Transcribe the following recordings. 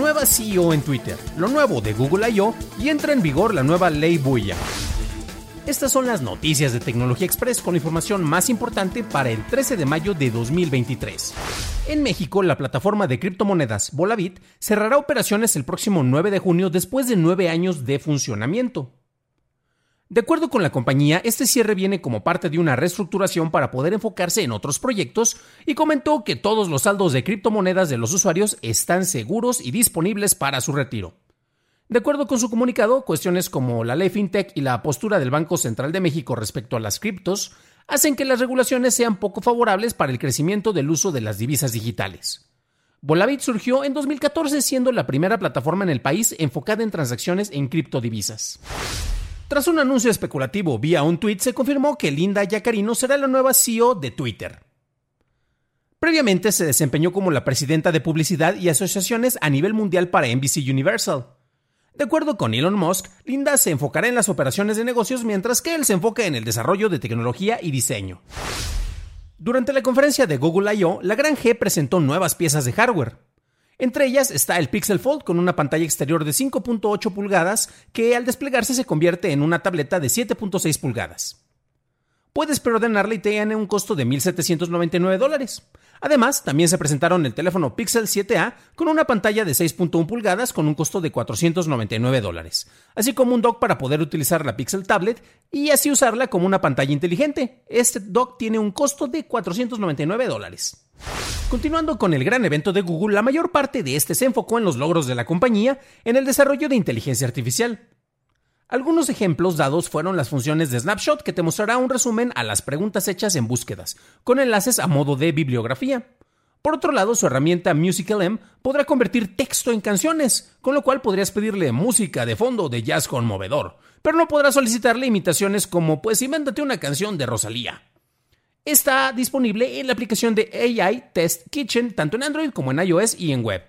Nueva CEO en Twitter, lo nuevo de Google I.O. y entra en vigor la nueva ley Buya. Estas son las noticias de Tecnología Express con información más importante para el 13 de mayo de 2023. En México, la plataforma de criptomonedas Volavit cerrará operaciones el próximo 9 de junio después de nueve años de funcionamiento. De acuerdo con la compañía, este cierre viene como parte de una reestructuración para poder enfocarse en otros proyectos y comentó que todos los saldos de criptomonedas de los usuarios están seguros y disponibles para su retiro. De acuerdo con su comunicado, cuestiones como la ley FinTech y la postura del Banco Central de México respecto a las criptos hacen que las regulaciones sean poco favorables para el crecimiento del uso de las divisas digitales. Volavit surgió en 2014 siendo la primera plataforma en el país enfocada en transacciones en criptodivisas. Tras un anuncio especulativo vía un tweet, se confirmó que Linda Yacarino será la nueva CEO de Twitter. Previamente se desempeñó como la presidenta de publicidad y asociaciones a nivel mundial para NBC Universal. De acuerdo con Elon Musk, Linda se enfocará en las operaciones de negocios mientras que él se enfoca en el desarrollo de tecnología y diseño. Durante la conferencia de Google I.O., la gran G presentó nuevas piezas de hardware. Entre ellas está el Pixel Fold con una pantalla exterior de 5.8 pulgadas que al desplegarse se convierte en una tableta de 7.6 pulgadas. Puedes preordenarla y tiene un costo de 1.799 dólares. Además, también se presentaron el teléfono Pixel 7a con una pantalla de 6.1 pulgadas con un costo de 499 dólares, así como un dock para poder utilizar la Pixel Tablet y así usarla como una pantalla inteligente. Este dock tiene un costo de 499 dólares. Continuando con el gran evento de Google, la mayor parte de este se enfocó en los logros de la compañía en el desarrollo de inteligencia artificial. Algunos ejemplos dados fueron las funciones de Snapshot que te mostrará un resumen a las preguntas hechas en búsquedas, con enlaces a modo de bibliografía. Por otro lado, su herramienta Musical.ly podrá convertir texto en canciones, con lo cual podrías pedirle música de fondo de jazz conmovedor, pero no podrás solicitarle imitaciones como pues invéntate una canción de Rosalía. Está disponible en la aplicación de AI Test Kitchen tanto en Android como en iOS y en web.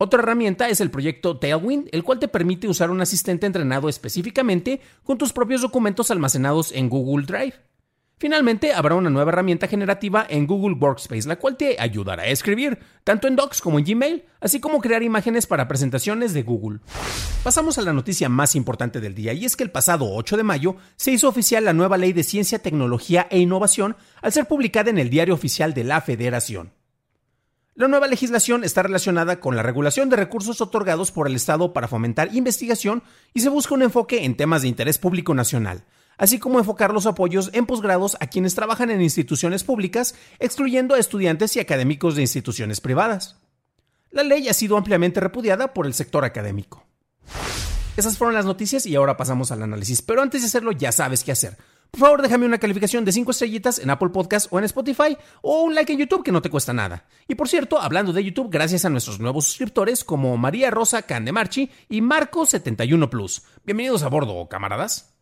Otra herramienta es el proyecto Tailwind, el cual te permite usar un asistente entrenado específicamente con tus propios documentos almacenados en Google Drive. Finalmente, habrá una nueva herramienta generativa en Google Workspace, la cual te ayudará a escribir, tanto en Docs como en Gmail, así como crear imágenes para presentaciones de Google. Pasamos a la noticia más importante del día, y es que el pasado 8 de mayo se hizo oficial la nueva Ley de Ciencia, Tecnología e Innovación al ser publicada en el Diario Oficial de la Federación. La nueva legislación está relacionada con la regulación de recursos otorgados por el Estado para fomentar investigación y se busca un enfoque en temas de interés público nacional, así como enfocar los apoyos en posgrados a quienes trabajan en instituciones públicas, excluyendo a estudiantes y académicos de instituciones privadas. La ley ha sido ampliamente repudiada por el sector académico. Esas fueron las noticias y ahora pasamos al análisis, pero antes de hacerlo ya sabes qué hacer. Por favor, déjame una calificación de 5 estrellitas en Apple Podcast o en Spotify o un like en YouTube que no te cuesta nada. Y por cierto, hablando de YouTube, gracias a nuestros nuevos suscriptores como María Rosa Candemarchi y Marco71 Plus. Bienvenidos a bordo, camaradas.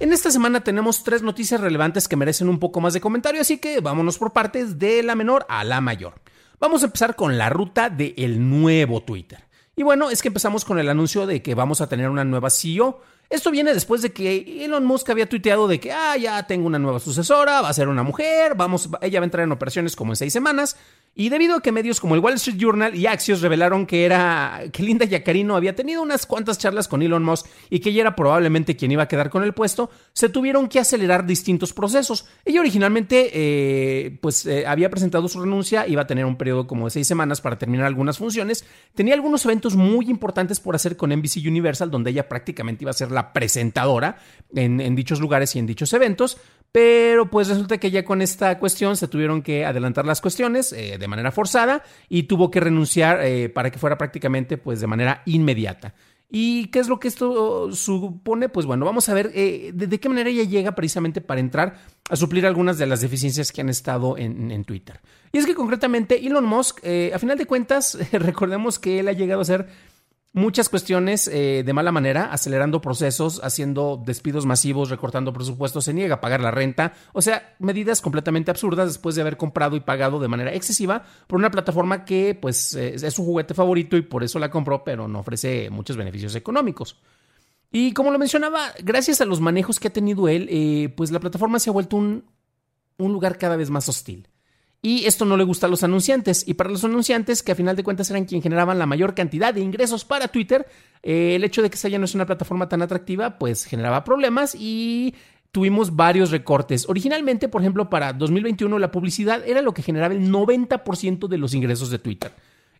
En esta semana tenemos tres noticias relevantes que merecen un poco más de comentario, así que vámonos por partes de la menor a la mayor. Vamos a empezar con la ruta del nuevo Twitter. Y bueno, es que empezamos con el anuncio de que vamos a tener una nueva CEO. Esto viene después de que Elon Musk había tuiteado de que, ah, ya tengo una nueva sucesora, va a ser una mujer, vamos, ella va a entrar en operaciones como en seis semanas. Y debido a que medios como el Wall Street Journal y Axios revelaron que era que Linda Yacarino había tenido unas cuantas charlas con Elon Musk y que ella era probablemente quien iba a quedar con el puesto, se tuvieron que acelerar distintos procesos. Ella originalmente eh, pues eh, había presentado su renuncia, iba a tener un periodo como de seis semanas para terminar algunas funciones, tenía algunos eventos muy importantes por hacer con NBC Universal, donde ella prácticamente iba a ser la presentadora en, en dichos lugares y en dichos eventos. Pero pues resulta que ya con esta cuestión se tuvieron que adelantar las cuestiones eh, de manera forzada y tuvo que renunciar eh, para que fuera prácticamente pues de manera inmediata. ¿Y qué es lo que esto supone? Pues bueno, vamos a ver eh, de, qué manera ella llega precisamente para entrar a suplir algunas de las deficiencias que han estado en Twitter. Y es que concretamente Elon Musk, a final de cuentas, recordemos que él ha llegado a ser muchas cuestiones eh, de mala manera, acelerando procesos, haciendo despidos masivos, recortando presupuestos, se niega a pagar la renta, o sea, medidas completamente absurdas después de haber comprado y pagado de manera excesiva por una plataforma que pues eh, es su juguete favorito y por eso la compró, pero no ofrece muchos beneficios económicos. Y como lo mencionaba, gracias a los manejos que ha tenido él, eh, pues la plataforma se ha vuelto un, un lugar cada vez más hostil. Y esto no le gusta a los anunciantes. Y para los anunciantes, que a final de cuentas eran quienes generaban la mayor cantidad de ingresos para Twitter, eh, el hecho de que esa ya no es una plataforma tan atractiva, pues generaba problemas y tuvimos varios recortes. Originalmente, por ejemplo, para 2021 la publicidad era lo que generaba el 90% de los ingresos de Twitter.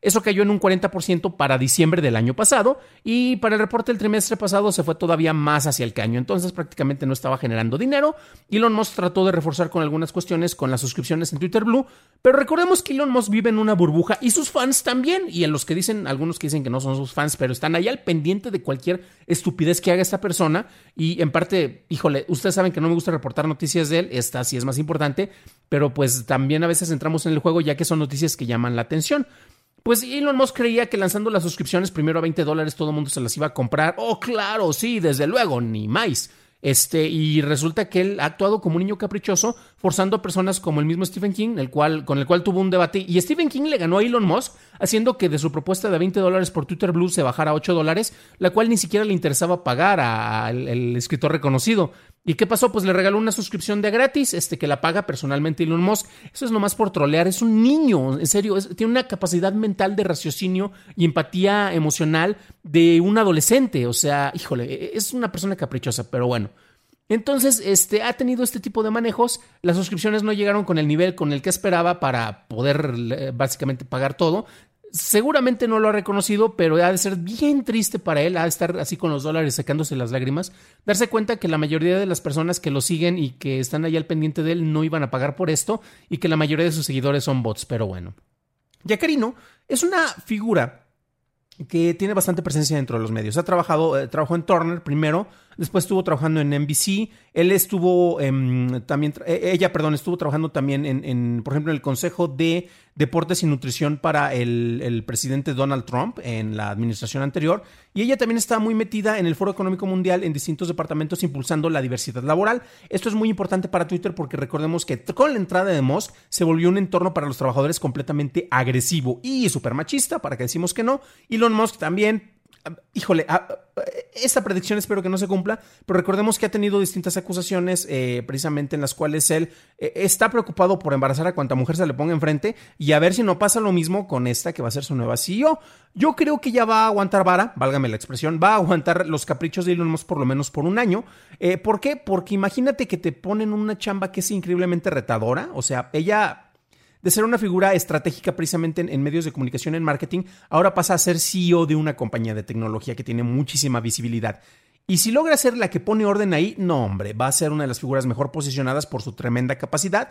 Eso cayó en un 40% para diciembre del año pasado y para el reporte del trimestre pasado se fue todavía más hacia el caño. Entonces prácticamente no estaba generando dinero. Elon Musk trató de reforzar con algunas cuestiones con las suscripciones en Twitter Blue, pero recordemos que Elon Musk vive en una burbuja y sus fans también. Y en los que dicen, algunos que dicen que no son sus fans, pero están ahí al pendiente de cualquier estupidez que haga esta persona. Y en parte, híjole, ustedes saben que no me gusta reportar noticias de él, esta sí es más importante, pero pues también a veces entramos en el juego ya que son noticias que llaman la atención. Pues Elon Musk creía que lanzando las suscripciones primero a 20 dólares todo el mundo se las iba a comprar. Oh, claro, sí, desde luego, ni más. Este, y resulta que él ha actuado como un niño caprichoso, forzando a personas como el mismo Stephen King, el cual, con el cual tuvo un debate. Y Stephen King le ganó a Elon Musk, haciendo que de su propuesta de 20 dólares por Twitter Blue se bajara a 8 dólares, la cual ni siquiera le interesaba pagar al escritor reconocido. ¿Y qué pasó? Pues le regaló una suscripción de gratis, este que la paga personalmente Elon Musk. Eso es nomás por trolear. Es un niño, en serio, tiene una capacidad mental de raciocinio y empatía emocional de un adolescente. O sea, híjole, e, es una persona caprichosa, pero bueno. Entonces, este, ha tenido este tipo de manejos. Las suscripciones no llegaron con el nivel con el que esperaba para poder eh, básicamente pagar todo. Seguramente no lo ha reconocido, pero ha de ser bien triste para él, ha de estar así con los dólares secándose las lágrimas, darse cuenta que la mayoría de las personas que lo siguen y que están ahí al pendiente de él no iban a pagar por esto y que la mayoría de sus seguidores son bots, pero bueno. Yacarino es una figura que tiene bastante presencia dentro de los medios. Ha trabajado, eh, trabajó en Turner primero, después estuvo trabajando en NBC, él estuvo también, e, ella, perdón, estuvo trabajando también en, por ejemplo, en el Consejo de Deportes y Nutrición para el, el, presidente Donald Trump en la administración anterior, y ella también está muy metida en el Foro Económico Mundial en distintos departamentos impulsando la diversidad laboral. Esto es muy importante para Twitter porque recordemos que con la entrada de Musk se volvió un entorno para los trabajadores completamente agresivo y súper machista, para que decimos que no. Elon Musk también híjole, esta predicción espero que no se cumpla, pero recordemos que ha tenido distintas acusaciones eh, precisamente en las cuales él eh, está preocupado por embarazar a cuanta mujer se le ponga enfrente y a ver si no pasa lo mismo con esta que va a ser su nueva CEO. Yo creo que ya va a aguantar vara, válgame la expresión, va a aguantar los caprichos de Elon por lo menos por un año. Eh, ¿Por qué? Porque imagínate que te ponen una chamba que es increíblemente retadora, o sea, ella de ser una figura estratégica precisamente en, medios de comunicación, en marketing, ahora pasa a ser CEO de una compañía de tecnología que tiene muchísima visibilidad. Y si logra ser la que pone orden ahí, no hombre, va a ser una de las figuras mejor posicionadas por su tremenda capacidad.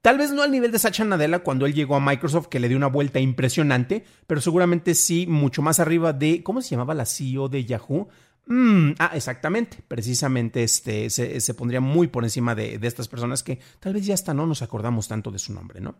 Tal vez no al nivel de Sacha Nadella cuando él llegó a Microsoft, que le dio una vuelta impresionante, pero seguramente sí mucho más arriba de, ¿cómo se llamaba la CEO de Yahoo? Mm, ah, exactamente. Precisamente este, se, pondría muy por encima de, de, estas personas que tal vez ya hasta no nos acordamos tanto de su nombre, ¿no?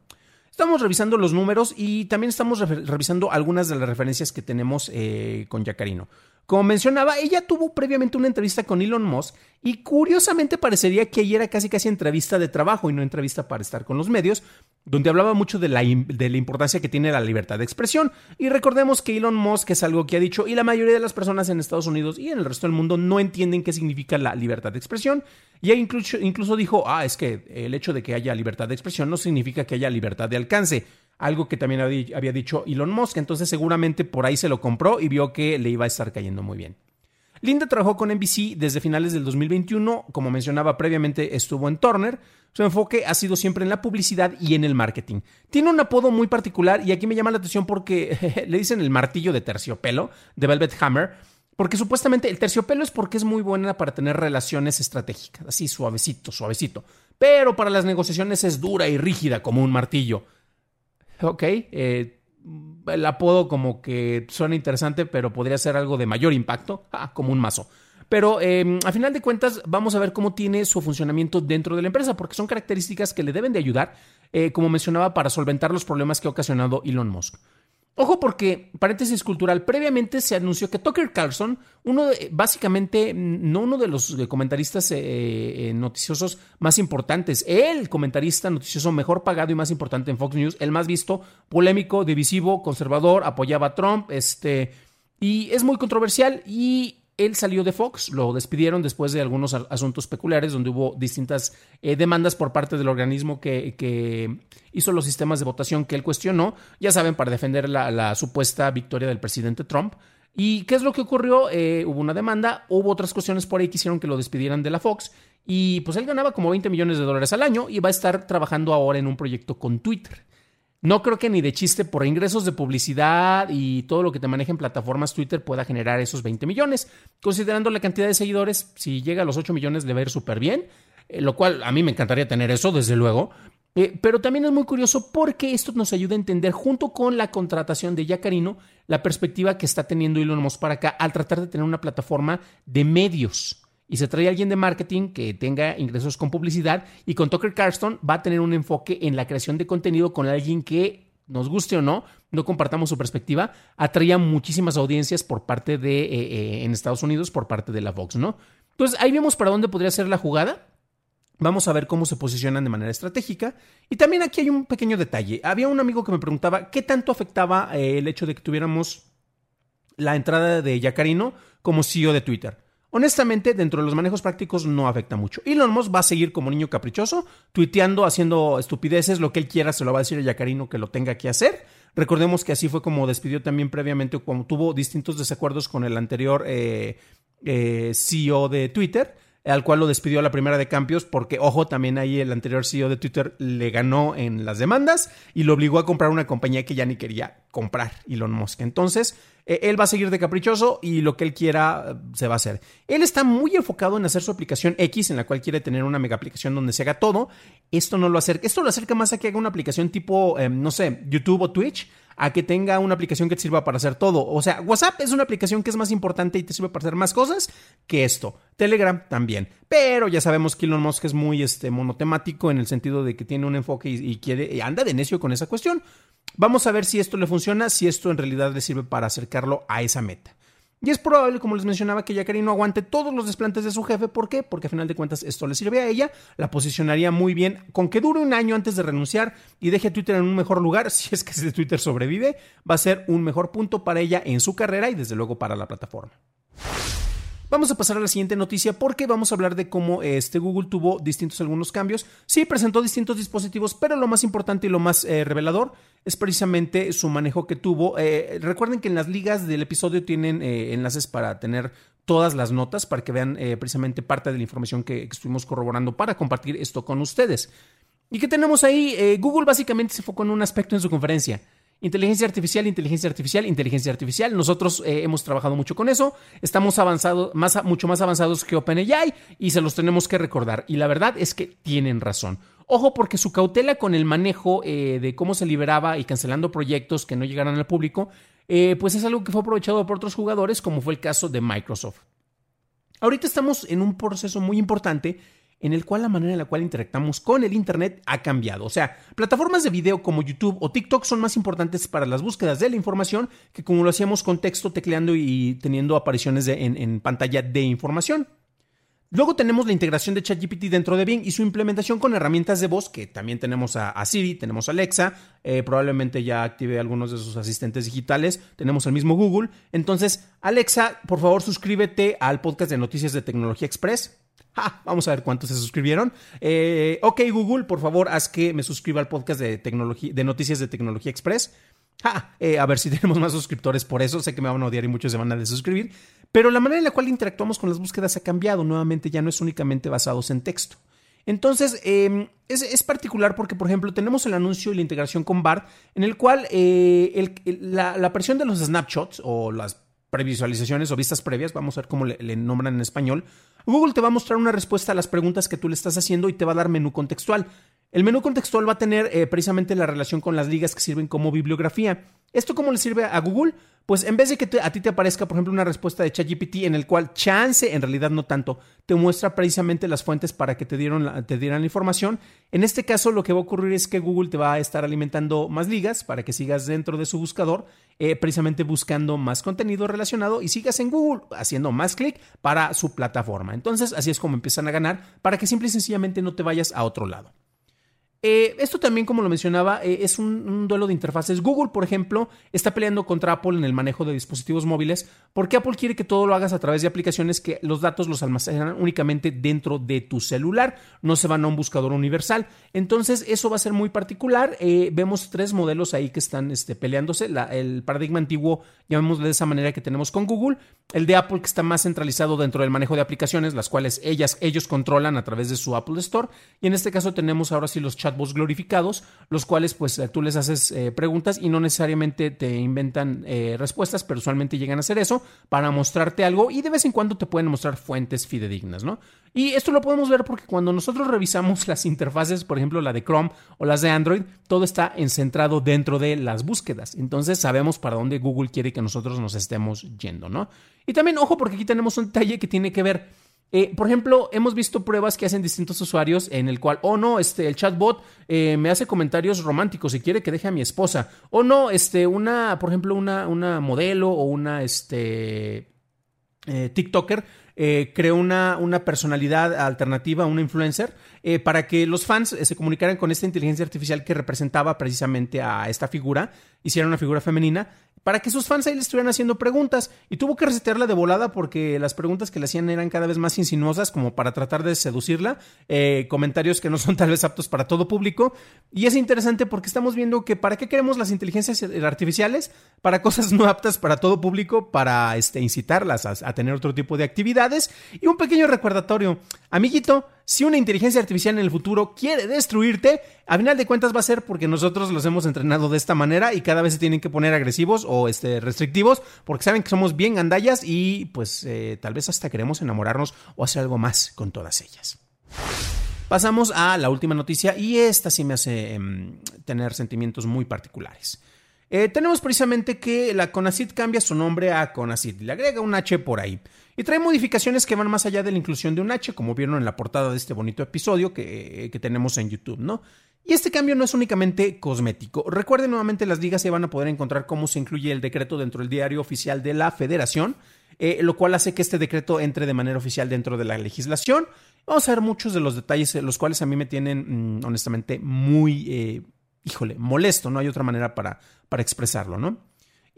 Estamos revisando los números y también estamos revisando algunas de las referencias que tenemos eh, con Yacarino. Como mencionaba, ella tuvo previamente una entrevista con Elon Musk y curiosamente parecería que ella era casi casi entrevista de trabajo y no entrevista para estar con los medios, donde hablaba mucho de la, importancia que tiene la libertad de expresión. Y recordemos que Elon Musk es algo que ha dicho y la mayoría de las personas en Estados Unidos y en el resto del mundo no entienden qué significa la libertad de expresión. Y incluso, incluso dijo, ah, es que el hecho de que haya libertad de expresión no significa que haya libertad de alcance. Algo que también había dicho Elon Musk. Entonces seguramente por ahí se lo compró y vio que le iba a estar cayendo muy bien. Linda trabajó con NBC desde finales del 2021, como mencionaba previamente estuvo en Turner. Su enfoque ha sido siempre en la publicidad y en el marketing. Tiene un apodo muy particular y aquí me llama la atención porque le dicen el martillo de terciopelo, de Velvet Hammer, porque supuestamente el terciopelo es porque es muy buena para tener relaciones estratégicas, así suavecito, suavecito. Pero para las negociaciones es dura y rígida como un martillo. Ok, eh, el apodo como que suena interesante, pero podría ser algo de mayor impacto, ah, como un mazo. Pero eh, a final de cuentas vamos a ver cómo tiene su funcionamiento dentro de la empresa, porque son características que le deben de ayudar, eh, como mencionaba, para solventar los problemas que ha ocasionado Elon Musk. Ojo porque, paréntesis cultural, previamente se anunció que Tucker Carlson, uno de, básicamente, no uno de los comentaristas eh, noticiosos más importantes, el comentarista noticioso mejor pagado y más importante en Fox News, el más visto, polémico, divisivo, conservador, apoyaba a Trump, este, y es muy controversial y él salió de Fox, lo despidieron después de algunos asuntos peculiares donde hubo distintas eh, demandas por parte del organismo que, hizo los sistemas de votación que él cuestionó, ya saben, para defender la, supuesta victoria del presidente Trump. ¿Y qué es lo que ocurrió? Eh, hubo una demanda, hubo otras cuestiones por ahí que hicieron que lo despidieran de la Fox y pues él ganaba como 20 millones de dólares al año y va a estar trabajando ahora en un proyecto con Twitter. No creo que ni de chiste por ingresos de publicidad y todo lo que te maneja en plataformas Twitter pueda generar esos 20 millones. Considerando la cantidad de seguidores, si llega a los 8 millones le va a ir súper bien, eh, lo cual a mí me encantaría tener eso, desde luego. Eh, pero también es muy curioso porque esto nos ayuda a entender, junto con la contratación de Yacarino, la perspectiva que está teniendo Elon Musk para acá al tratar de tener una plataforma de medios y se trae a alguien de marketing que tenga ingresos con publicidad y con Tucker Carlson va a tener un enfoque en la creación de contenido con alguien que nos guste o no, no compartamos su perspectiva, atraía muchísimas audiencias por parte de eh, eh, en Estados Unidos por parte de la Vox, ¿no? Entonces ahí vemos para dónde podría ser la jugada. Vamos a ver cómo se posicionan de manera estratégica. Y también aquí hay un pequeño detalle. Había un amigo que me preguntaba qué tanto afectaba eh, el hecho de que tuviéramos la entrada de Yacarino como CEO de Twitter. Honestamente, dentro de los manejos prácticos no afecta mucho. Elon Musk va a seguir como niño caprichoso, tuiteando, haciendo estupideces, lo que él quiera se lo va a decir a Yacarino que lo tenga que hacer. Recordemos que así fue como despidió también previamente, cuando tuvo distintos desacuerdos con el anterior eh, eh, CEO de Twitter al cual lo despidió a la primera de cambios porque, ojo, también ahí el anterior CEO de Twitter le ganó en las demandas y lo obligó a comprar una compañía que ya ni quería comprar, Elon Musk. Entonces, e, él va a seguir de caprichoso y lo que él quiera eh, se va a hacer. Él está muy enfocado en hacer su aplicación X, en la cual quiere tener una mega aplicación donde se haga todo. Esto no lo acerca, esto lo acerca más a que haga una aplicación tipo, em, no sé, YouTube o Twitch a que tenga una aplicación que te sirva para hacer todo. O sea, WhatsApp es una aplicación que es más importante y te sirve para hacer más cosas que esto. Telegram también. Pero ya sabemos que Elon Musk es muy este, monotemático en el sentido de que tiene un enfoque y, quiere, y anda de necio con esa cuestión. Vamos a ver si esto le funciona, si esto en realidad le sirve para acercarlo a esa meta. Y es probable, como les mencionaba, que Yakari no aguante todos los desplantes de su jefe. ¿Por qué? Porque a final de cuentas esto le sirve a ella, la posicionaría muy bien, con que dure un año antes de renunciar y deje Twitter en un mejor lugar, si es que ese Twitter sobrevive, va a ser un mejor punto para ella en su carrera y desde luego para la plataforma. Vamos a pasar a la siguiente noticia porque vamos a hablar de cómo este Google tuvo distintos algunos cambios. Sí, presentó distintos dispositivos, pero lo más importante y lo más eh, revelador es precisamente su manejo que tuvo. Eh, recuerden que en las ligas del episodio tienen eh, enlaces para tener todas las notas para que vean precisamente parte de la información que, que, estuvimos corroborando para compartir esto con ustedes. ¿Y qué tenemos ahí? Google básicamente se enfocó en un aspecto en su conferencia. Inteligencia artificial, inteligencia artificial, inteligencia artificial. Nosotros eh, hemos trabajado mucho con eso. Estamos avanzados, más, mucho más avanzados que OpenAI y se los tenemos que recordar. Y la verdad es que tienen razón. Ojo, porque su cautela con el manejo eh, de cómo se liberaba y cancelando proyectos que no llegaran al público, eh, pues es algo que fue aprovechado por otros jugadores, como fue el caso de Microsoft. Ahorita estamos en un proceso muy importante en el cual la manera en la cual interactamos con el Internet ha cambiado. O sea, plataformas de video como YouTube o TikTok son más importantes para las búsquedas de la información que como lo hacíamos con texto, tecleando y teniendo apariciones en, pantalla de información. Luego tenemos la integración de ChatGPT dentro de Bing y su implementación con herramientas de voz, que también tenemos a, Siri, tenemos a Alexa, eh, probablemente ya active algunos de sus asistentes digitales, tenemos el mismo Google. Entonces, Alexa, por favor suscríbete al podcast de Noticias de Tecnología Express vamos a ver cuántos se suscribieron. Eh, ok, Google, por favor, haz que me suscriba al podcast de, tecnología, de Noticias de Tecnología Express. Eh, a ver si tenemos más suscriptores por eso. Sé que me van a odiar y muchos se van a desuscribir. Pero la manera en la cual interactuamos con las búsquedas ha cambiado. Nuevamente, ya no es únicamente basados en texto. Entonces, em, es, particular porque, por ejemplo, tenemos el anuncio y la integración con BART, en el cual eh, la, la presión de los snapshots o las previsualizaciones o vistas previas, vamos a ver cómo le, nombran en español, Google te va a mostrar una respuesta a las preguntas que tú le estás haciendo y te va a dar menú contextual. El menú contextual va a tener eh, precisamente la relación con las ligas que sirven como bibliografía. ¿Esto cómo le sirve a Google? Pues en vez de que a ti te aparezca, por ejemplo, una respuesta de ChatGPT en el cual chance, en realidad no tanto, te muestra precisamente las fuentes para que te, dieron te dieran la información, en este caso lo que va a ocurrir es que Google te va a estar alimentando más ligas para que sigas dentro de su buscador, eh, precisamente buscando más contenido relacionado y sigas en Google haciendo más clic para su plataforma. Entonces, así es como empiezan a ganar para que simple y sencillamente no te vayas a otro lado. Eh, esto también, como lo mencionaba, eh, es un, duelo de interfaces. Google, por ejemplo, está peleando contra Apple en el manejo de dispositivos móviles porque Apple quiere que todo lo hagas a través de aplicaciones que los datos los almacenan únicamente dentro de tu celular, no se van a un buscador universal. Entonces, eso va a ser muy particular. Eh, vemos tres modelos ahí que están este, peleándose. el paradigma antiguo, llamémosle de esa manera que tenemos con Google. El de Apple, que está más centralizado dentro del manejo de aplicaciones, las cuales ellas, ellos controlan a través de su Apple Store. Y en este caso tenemos ahora sí los chats glorificados, los cuales pues eh, tú les haces eh, preguntas y no necesariamente te inventan eh, respuestas, pero usualmente llegan a hacer eso para mostrarte algo y de vez en cuando te pueden mostrar fuentes fidedignas, ¿no? Y esto lo podemos ver porque cuando nosotros revisamos las interfaces, por ejemplo la de Chrome o las de Android, todo está encentrado dentro de las búsquedas. Entonces sabemos para dónde Google quiere que nosotros nos estemos yendo, ¿no? Y también, ojo, porque aquí tenemos un detalle que tiene que ver eh, por ejemplo, hemos visto pruebas que hacen distintos usuarios en el cual, oh no, este, el chatbot eh, me hace comentarios románticos y quiere que deje a mi esposa. O no, este, una, por ejemplo, una, una modelo o una, este, eh, TikToker creó una, una, personalidad alternativa, una influencer, para que los fans se comunicaran con esta inteligencia artificial que representaba precisamente a esta figura, hiciera una figura femenina, para que sus fans ahí le estuvieran haciendo preguntas. Y tuvo que resetearla de volada porque las preguntas que le hacían eran cada vez más insinuosas, como para tratar de seducirla. Eh, comentarios que no son tal vez aptos para todo público. Y es interesante porque estamos viendo que para qué queremos las inteligencias artificiales, para cosas no aptas para todo público, para este, incitarlas a tener otro tipo de actividades. Y un pequeño recordatorio, amiguito si una inteligencia artificial en el futuro quiere destruirte, a final de cuentas va a ser porque nosotros los hemos entrenado de esta manera y cada vez se tienen que poner agresivos o este, restrictivos porque saben que somos bien gandallas y pues eh, tal vez hasta queremos enamorarnos o hacer algo más con todas ellas. Pasamos a la última noticia y esta sí me hace em, tener sentimientos muy particulares. Eh, tenemos precisamente que la CONACID cambia su nombre a CONACID, le agrega un H por ahí. Y trae modificaciones que van más allá de la inclusión de un H, como vieron en la portada de este bonito episodio que, tenemos en YouTube, ¿no? Y este cambio no es únicamente cosmético. Recuerden nuevamente, las ligas se van a poder encontrar cómo se incluye el decreto dentro del diario oficial de la federación, eh, lo cual hace que este decreto entre de manera oficial dentro de la legislación. Vamos a ver muchos de los detalles, eh, los cuales a mí me tienen, mm, honestamente, muy, eh, híjole, molesto, no hay otra manera para, para expresarlo, ¿no?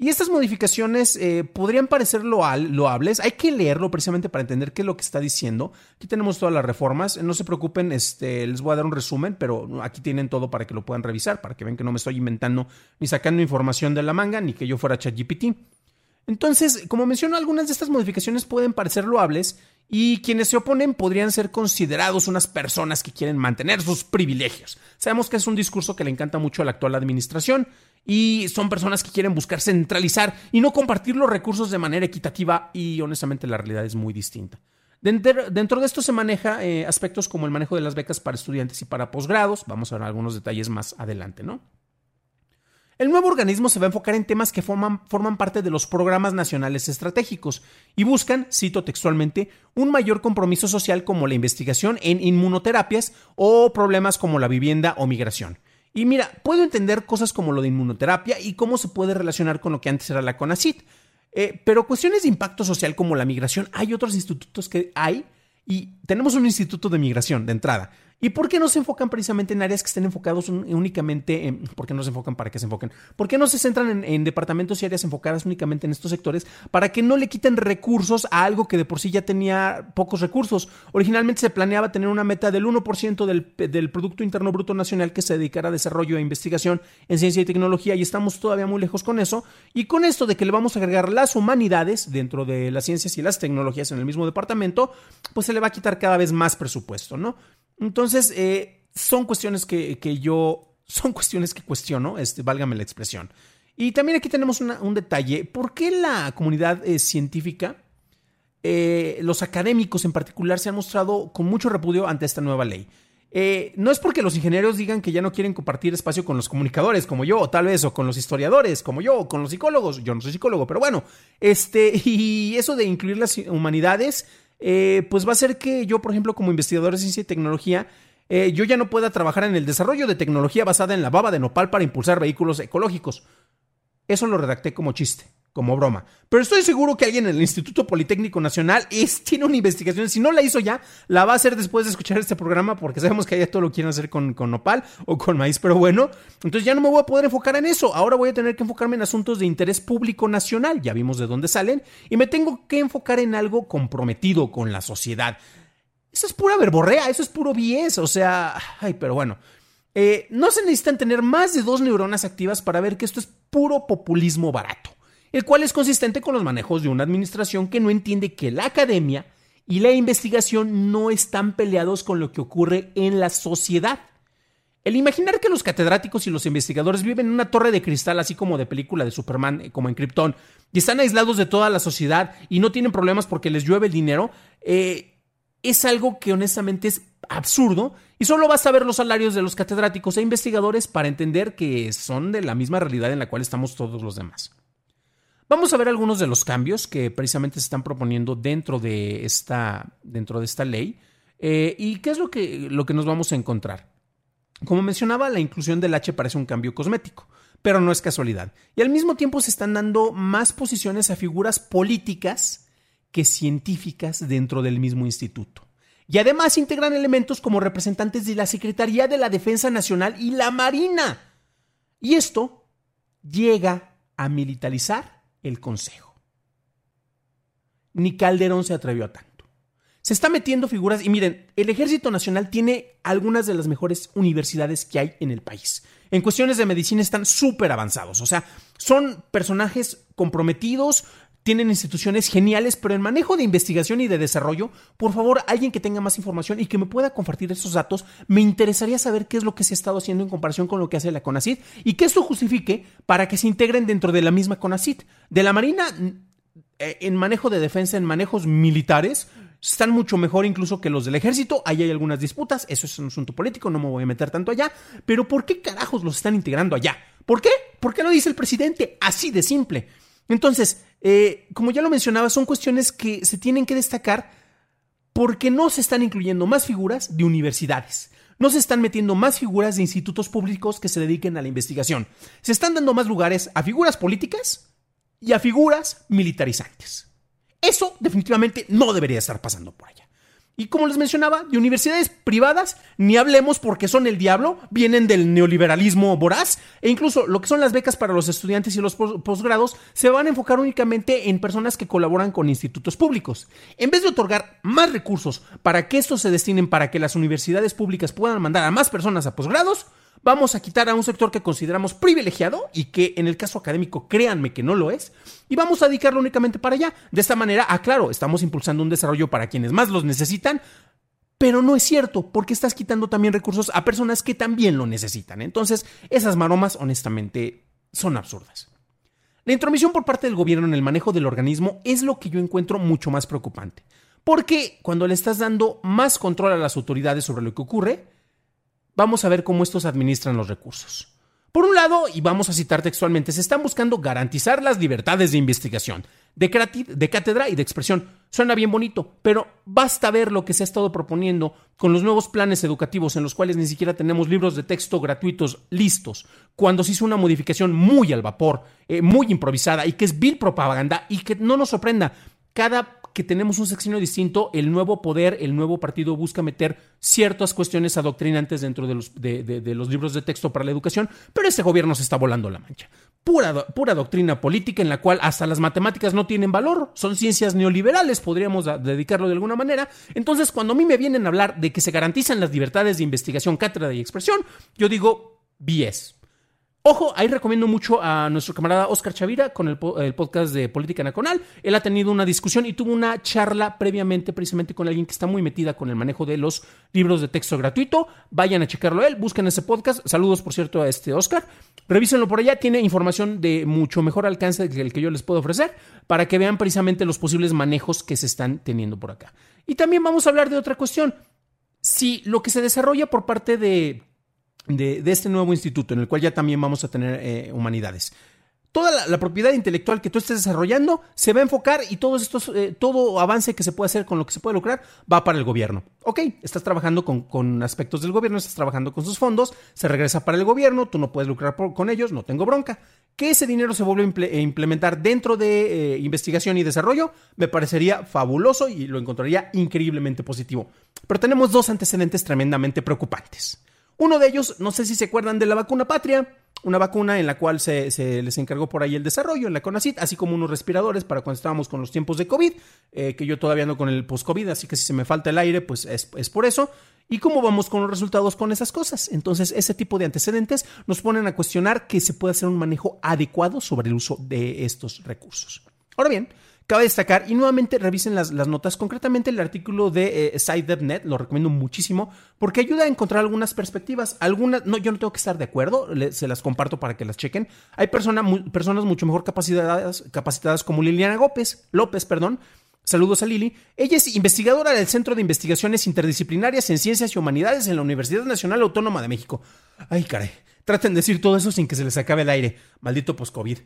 Y estas modificaciones eh, podrían parecer loables. Hay que leerlo precisamente para entender qué es lo que está diciendo. Aquí tenemos todas las reformas. No se preocupen, este, les voy a dar un resumen, pero aquí tienen todo para que lo puedan revisar, para que vean que no me estoy inventando ni sacando información de la manga, ni que yo fuera ChatGPT. Entonces, como menciono, algunas de estas modificaciones pueden parecer loables y quienes se oponen podrían ser considerados unas personas que quieren mantener sus privilegios. Sabemos que es un discurso que le encanta mucho a la actual administración y son personas que quieren buscar centralizar y no compartir los recursos de manera equitativa y honestamente la realidad es muy distinta. Dentro, de esto se maneja eh, aspectos como el manejo de las becas para estudiantes y para posgrados. Vamos a ver algunos detalles más adelante, ¿no? El nuevo organismo se va a enfocar en temas que forman, parte de los programas nacionales estratégicos y buscan, cito textualmente, un mayor compromiso social como la investigación en inmunoterapias o problemas como la vivienda o migración. Y mira, puedo entender cosas como lo de inmunoterapia y cómo se puede relacionar con lo que antes era la CONACIT. Eh, pero cuestiones de impacto social como la migración, hay otros institutos que hay y tenemos un instituto de migración de entrada. ¿Y por qué no se enfocan precisamente en áreas que estén enfocados únicamente en... ¿Por qué no se enfocan para que se enfoquen? ¿Por qué no se centran en, departamentos y áreas enfocadas únicamente en estos sectores para que no le quiten recursos a algo que de por sí ya tenía pocos recursos? Originalmente se planeaba tener una meta del 1% del, del Producto Interno Bruto Nacional que se dedicara a desarrollo e investigación en ciencia y tecnología y estamos todavía muy lejos con eso. Y con esto de que le vamos a agregar las humanidades dentro de las ciencias y las tecnologías en el mismo departamento, pues se le va a quitar cada vez más presupuesto, ¿no? Entonces, eh, son cuestiones que, yo, son cuestiones que cuestiono, este, válgame la expresión. Y también aquí tenemos un detalle, ¿por qué la comunidad eh, científica, eh, los académicos en particular, se han mostrado con mucho repudio ante esta nueva ley? no es porque los ingenieros digan que ya no quieren compartir espacio con los comunicadores como yo, o tal vez, o con los historiadores como yo, o con los psicólogos. Yo no soy psicólogo, pero bueno, este, y eso de incluir las humanidades eh, pues va a ser que yo, por ejemplo, como investigador de ciencia y tecnología, eh, yo ya no pueda trabajar en el desarrollo de tecnología basada en la baba de nopal para impulsar vehículos ecológicos. Eso lo redacté como chiste, como broma. Pero estoy seguro que alguien en el Instituto Politécnico Nacional tiene una investigación. Si no la hizo ya, la va a hacer después de escuchar este programa, porque sabemos que allá todo lo quieren hacer con, con nopal o con maíz. Pero bueno, entonces ya no me voy a poder enfocar en eso. Ahora voy a tener que enfocarme en asuntos de interés público nacional. Ya vimos de dónde salen. Y me tengo que enfocar en algo comprometido con la sociedad. Eso es pura verborrea, eso es puro bies. O sea, ay, pero bueno. Eh, no se necesitan tener más de dos neuronas activas para ver que esto es puro populismo barato, el cual es consistente con los manejos de una administración que no entiende que la academia y la investigación no están peleados con lo que ocurre en la sociedad. El imaginar que los catedráticos y los investigadores viven en una torre de cristal, así como de película de Superman, eh, como en Krypton, y están aislados de toda la sociedad y no tienen problemas porque les llueve el dinero, eh, es algo que honestamente es absurdo y solo basta ver los salarios de los catedráticos e investigadores para entender que son de la misma realidad en la cual estamos todos los demás. Vamos a ver algunos de los cambios que precisamente se están proponiendo dentro de esta, dentro de esta ley eh, y qué es lo que, lo que nos vamos a encontrar. Como mencionaba, la inclusión del H parece un cambio cosmético, pero no es casualidad. Y al mismo tiempo se están dando más posiciones a figuras políticas que científicas dentro del mismo instituto. Y además integran elementos como representantes de la Secretaría de la Defensa Nacional y la Marina. Y esto llega a militarizar el Consejo. Ni Calderón se atrevió a tanto. Se está metiendo figuras y miren, el Ejército Nacional tiene algunas de las mejores universidades que hay en el país. En cuestiones de medicina están súper avanzados, o sea, son personajes comprometidos, tienen instituciones geniales, pero en manejo de investigación y de desarrollo, por favor, alguien que tenga más información y que me pueda compartir esos datos, me interesaría saber qué es lo que se ha estado haciendo en comparación con lo que hace la CONACID y que esto justifique para que se integren dentro de la misma CONACID. De la Marina, eh, en manejo de defensa, en manejos militares, están mucho mejor incluso que los del ejército. Ahí hay algunas disputas, eso es un asunto político, no me voy a meter tanto allá. Pero ¿por qué carajos los están integrando allá? ¿Por qué? ¿Por qué lo dice el presidente? Así de simple. Entonces, eh, como ya lo mencionaba, son cuestiones que se tienen que destacar porque no se están incluyendo más figuras de universidades. No se están metiendo más figuras de institutos públicos que se dediquen a la investigación. Se están dando más lugares a figuras políticas y a figuras militarizantes. Eso definitivamente no debería estar pasando por allá. Y como les mencionaba, de universidades privadas, ni hablemos porque son el diablo, vienen del neoliberalismo voraz, e incluso lo que son las becas para los estudiantes y los posgrados se van a enfocar únicamente en personas que colaboran con institutos públicos. En vez de otorgar más recursos para que estos se destinen para que las universidades públicas puedan mandar a más personas a posgrados, vamos a quitar a un sector que consideramos privilegiado y que en el caso académico créanme que no lo es, y vamos a dedicarlo únicamente para allá. De esta manera, ah, claro, estamos impulsando un desarrollo para quienes más los necesitan, pero no es cierto, porque estás quitando también recursos a personas que también lo necesitan. Entonces, esas maromas, honestamente, son absurdas. La intromisión por parte del gobierno en el manejo del organismo es lo que yo encuentro mucho más preocupante. Porque cuando le estás dando más control a las autoridades sobre lo que ocurre, vamos a ver cómo estos administran los recursos. Por un lado, y vamos a citar textualmente, se están buscando garantizar las libertades de investigación, de, de, cátedra y de expresión. Suena bien bonito, pero basta ver lo que se ha estado proponiendo con los nuevos planes educativos en los cuales ni siquiera tenemos libros de texto gratuitos listos, cuando se hizo una modificación muy al vapor, eh, muy improvisada y que es vil propaganda y que no nos sorprenda. Cada que tenemos un sexenio distinto, el nuevo poder, el nuevo partido busca meter ciertas cuestiones adoctrinantes dentro de los, de, los libros de texto para la educación, pero este gobierno se está volando la mancha. Pura, pura doctrina política en la cual hasta las matemáticas no tienen valor, son ciencias neoliberales, podríamos dedicarlo de alguna manera. Entonces, cuando a mí me vienen a hablar de que se garantizan las libertades de investigación, cátedra y expresión, yo digo, BS. Ojo, ahí recomiendo mucho a nuestro camarada Oscar Chavira con el, podcast de Política Nacional. Él ha tenido una discusión y tuvo una charla previamente precisamente con alguien que está muy metida con el manejo de los libros de texto gratuito. Vayan a checarlo él, busquen ese podcast. Saludos, por cierto, a este Oscar. Revísenlo por allá, tiene información de mucho mejor alcance que el que yo les puedo ofrecer para que vean precisamente los posibles manejos que se están teniendo por acá. Y también vamos a hablar de otra cuestión. Si lo que se desarrolla por parte de de, este nuevo instituto, en el cual ya también vamos a tener eh, humanidades. Toda la, propiedad intelectual que tú estés desarrollando se va a enfocar y todos estos, eh, todo avance que se puede hacer con lo que se puede lograr va para el gobierno. Ok, estás trabajando con, aspectos del gobierno, estás trabajando con sus fondos, se regresa para el gobierno, tú no puedes lucrar con ellos, no tengo bronca. Que ese dinero se vuelva a eh, implementar dentro de investigación y desarrollo me parecería fabuloso y lo encontraría increíblemente positivo. Pero tenemos dos antecedentes tremendamente preocupantes. Uno de ellos, no sé si se acuerdan de la vacuna patria, una vacuna en la cual se, les encargó por ahí el desarrollo en la CONACIT, así como unos respiradores para cuando estábamos con los tiempos de COVID, eh, que yo todavía ando con el post-COVID, así que si se me falta el aire, pues es, es por eso. ¿Y cómo vamos con los resultados con esas cosas? Entonces, ese tipo de antecedentes nos ponen a cuestionar que se puede hacer un manejo adecuado sobre el uso de estos recursos. Ahora bien, Cabe destacar, y nuevamente revisen las, notas, concretamente el artículo de eh, lo recomiendo muchísimo, porque ayuda a encontrar algunas perspectivas. Algunas, no, yo no tengo que estar de acuerdo, se las comparto para que las chequen. Hay personas mucho mejor capacitadas, capacitadas como Liliana López, López, perdón, Saludos a Lili. Ella es investigadora del Centro de Investigaciones Interdisciplinarias en Ciencias y Humanidades en la Universidad Nacional Autónoma de México. Ay, caray. Traten de decir todo eso sin que se les acabe el aire. Maldito post-COVID.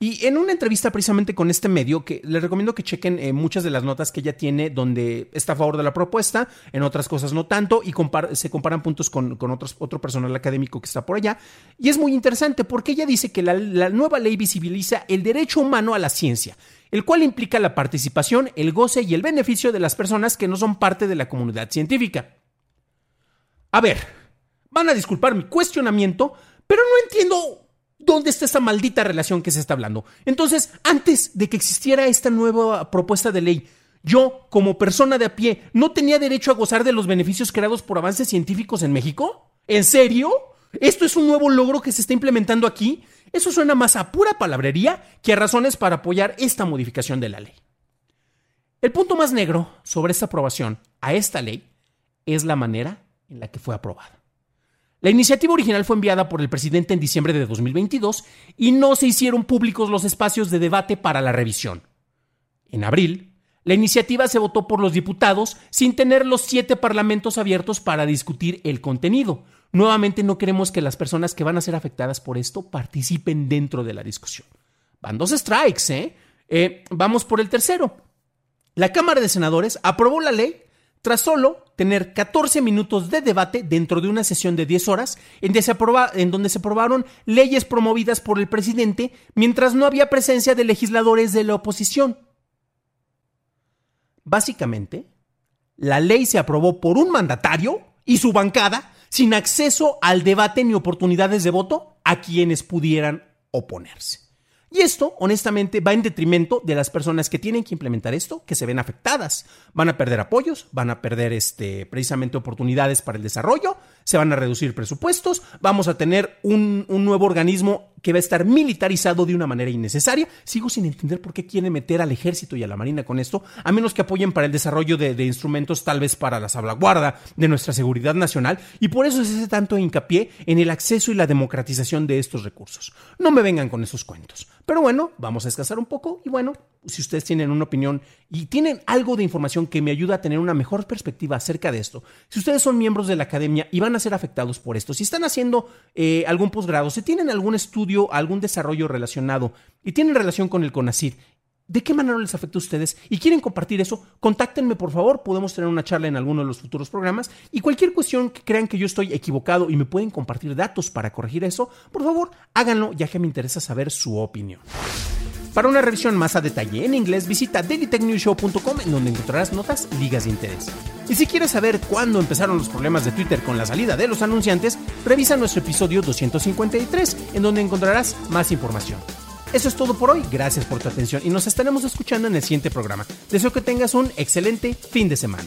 Y en una entrevista precisamente con este medio, que les recomiendo que chequen eh, muchas de las notas que ella tiene, donde está a favor de la propuesta, en otras cosas no tanto, y se comparan puntos con, otros, otro personal académico que está por allá. Y es muy interesante porque ella dice que la nueva ley visibiliza el derecho humano a la ciencia, el cual implica la participación, el goce y el beneficio de las personas que no son parte de la comunidad científica. A ver, van a disculpar mi cuestionamiento, pero no entiendo ¿Dónde está esa maldita relación que se está hablando? Entonces, antes de que existiera esta nueva propuesta de ley, yo, como persona de a pie, ¿no tenía derecho a gozar de los beneficios creados por avances científicos en México? ¿En serio? ¿Esto es un nuevo logro que se está implementando aquí? Eso suena más a pura palabrería que a razones para apoyar esta modificación de la ley. El punto más negro sobre esta aprobación a esta ley es la manera en la que fue aprobada. La iniciativa original fue enviada por el presidente en diciembre de 2022 y no se hicieron públicos los espacios de debate para la revisión. En abril, la iniciativa se votó por los diputados sin tener los siete parlamentos abiertos para discutir el contenido. Nuevamente no queremos que las personas que van a ser afectadas por esto participen dentro de la discusión. Van dos strikes, ¿eh? eh vamos por el tercero. La Cámara de Senadores aprobó la ley tras solo tener 14 minutos de debate dentro de una sesión de 10 horas, en, donde se aprobaron leyes promovidas por el presidente mientras no había presencia de legisladores de la oposición. Básicamente, la ley se aprobó por un mandatario y su bancada sin acceso al debate ni oportunidades de voto a quienes pudieran oponerse. Y esto, honestamente, va en detrimento de las personas que tienen que implementar esto, que se ven afectadas. Van a perder apoyos, van a perder este, precisamente oportunidades para el desarrollo, se van a reducir presupuestos, vamos a tener un, un nuevo organismo que va a estar militarizado de una manera innecesaria. Sigo sin entender por qué quieren meter al ejército y a la marina con esto, a menos que apoyen para el desarrollo de, de instrumentos tal vez para la salvaguarda de nuestra seguridad nacional, y por eso se hace tanto hincapié en el acceso y la democratización de estos recursos. No me vengan con esos cuentos. Pero bueno, vamos a descansar un poco y bueno, si ustedes tienen una opinión y tienen algo de información que me ayuda a tener una mejor perspectiva acerca de esto, si ustedes son miembros de la academia y van a ser afectados por esto, si están haciendo eh, algún posgrado, si tienen algún estudio, algún desarrollo relacionado y tienen relación con el CONACID, ¿De qué manera les afecta a ustedes? Y quieren compartir eso, contáctenme por favor, podemos tener una charla en alguno de los futuros programas y cualquier cuestión que crean que yo estoy equivocado y me pueden compartir datos para corregir eso, por favor, háganlo ya que me interesa saber su opinión. Para una revisión más a detalle en inglés, visita dailytechnewshow.com en donde encontrarás notas, ligas de interés. Y si quieres saber cuándo empezaron los problemas de Twitter con la salida de los anunciantes, revisa nuestro episodio 253 en donde encontrarás más información. Eso es todo por hoy, gracias por tu atención y nos estaremos escuchando en el siguiente programa. Deseo que tengas un excelente fin de semana.